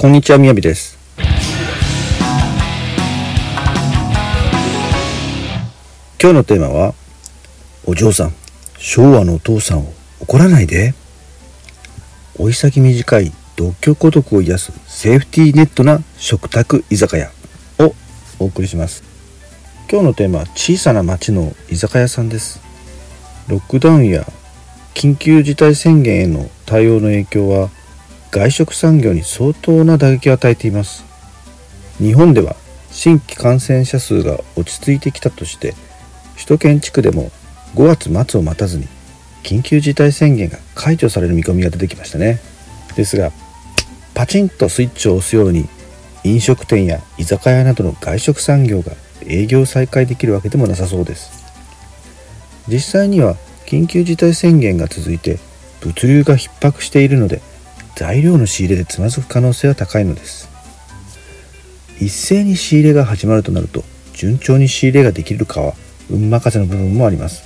こんにちは、みやびです。今日のテーマは、お嬢さん、昭和のお父さんを怒らないで。追い先短い独居孤独を癒すセーフティーネットな食卓居酒屋をお送りします。今日のテーマは小さな町の居酒屋さんです。ロックダウンや緊急事態宣言への対応の影響は外食産業に相当な打撃を与えています。日本では新規感染者数が落ち着いてきたとして首都圏地区でも5月末を待たずに緊急事態宣言が解除される見込みが出てきましたね。ですがパチンとスイッチを押すように飲食店や居酒屋などの外食産業が営業再開できるわけでもなさそうです。実際には緊急事態宣言が続いて物流が逼迫しているので材料の仕入れでつまずく可能性は高いのです。一斉に仕入れが始まるとなると順調に仕入れができるかは運任せの部分もあります。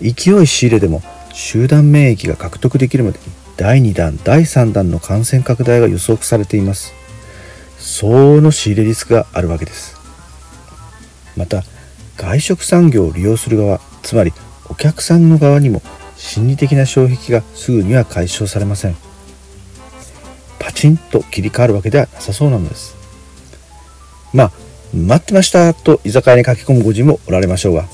勢い仕入れでも集団免疫が獲得できるまでに第2弾第3弾の感染拡大が予測されています。相応の仕入れリスクがあるわけです。また外食産業を利用する側つまりお客さんの側にも心理的な障壁がすぐには解消されません。チンと切り替わるわけではなさそうなのです。まあ待ってましたと居酒屋に駆け込むご人もおられましょうが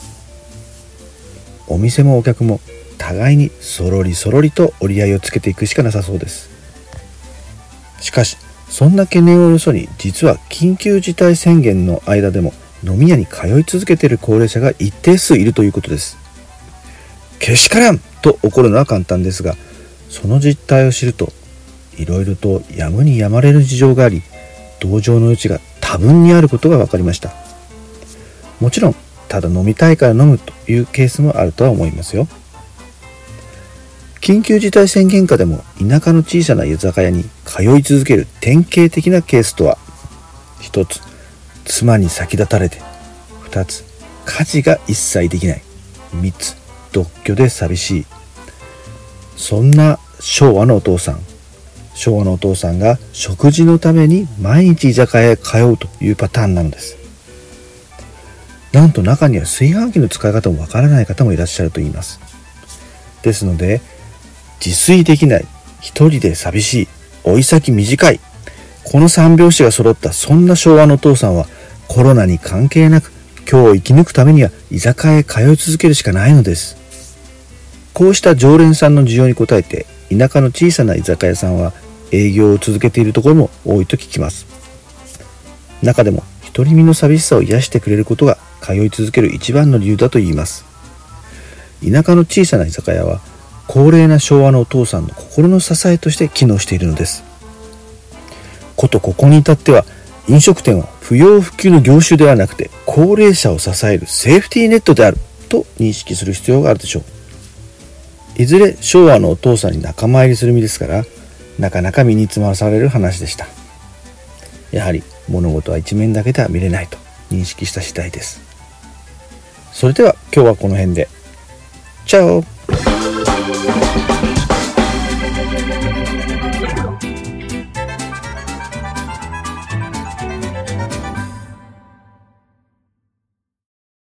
お店もお客も互いにそろりそろりと折り合いをつけていくしかなさそうです。しかしそんな懸念をよそに実は緊急事態宣言の間でも飲み屋に通い続けている高齢者が一定数いるということです。けしからんと怒るのは簡単ですがその実態を知るといろいろとやむにやまれる事情があり同情の余地が多分にあることが分かりました。もちろんただ飲みたいから飲むというケースもあるとは思いますよ。緊急事態宣言下でも田舎の小さな居酒屋に通い続ける典型的なケースとは一つ妻に先立たれて2つ家事が一切できない。3つ独居で寂しい。そんな昭和のお父さん。昭和のお父さんが食事のために毎日居酒屋へ通うというパターンなのです。なんと中には炊飯器の使い方もわからない方もいらっしゃると言います。ですので自炊できない一人で寂しい追い先短いこの三拍子が揃ったそんな昭和のお父さんはコロナに関係なく今日を生き抜くためには居酒屋へ通い続けるしかないのです。こうした常連さんの需要に応えて田舎の小さな居酒屋さんは営業を続けているところも多いと聞きます。中でも独り身の寂しさを癒してくれることが通い続ける一番の理由だと言います。田舎の小さな居酒屋は高齢な昭和のお父さんの心の支えとして機能しているのです。ことここに至っては飲食店は不要不急の業種ではなくて高齢者を支えるセーフティーネットであると認識する必要があるでしょう。いずれ昭和のお父さんに仲間入りする身ですからなかなか身につまされる話でした。やはり物事は一面だけでは見れないと認識した次第です。それでは今日はこの辺で。チャオ。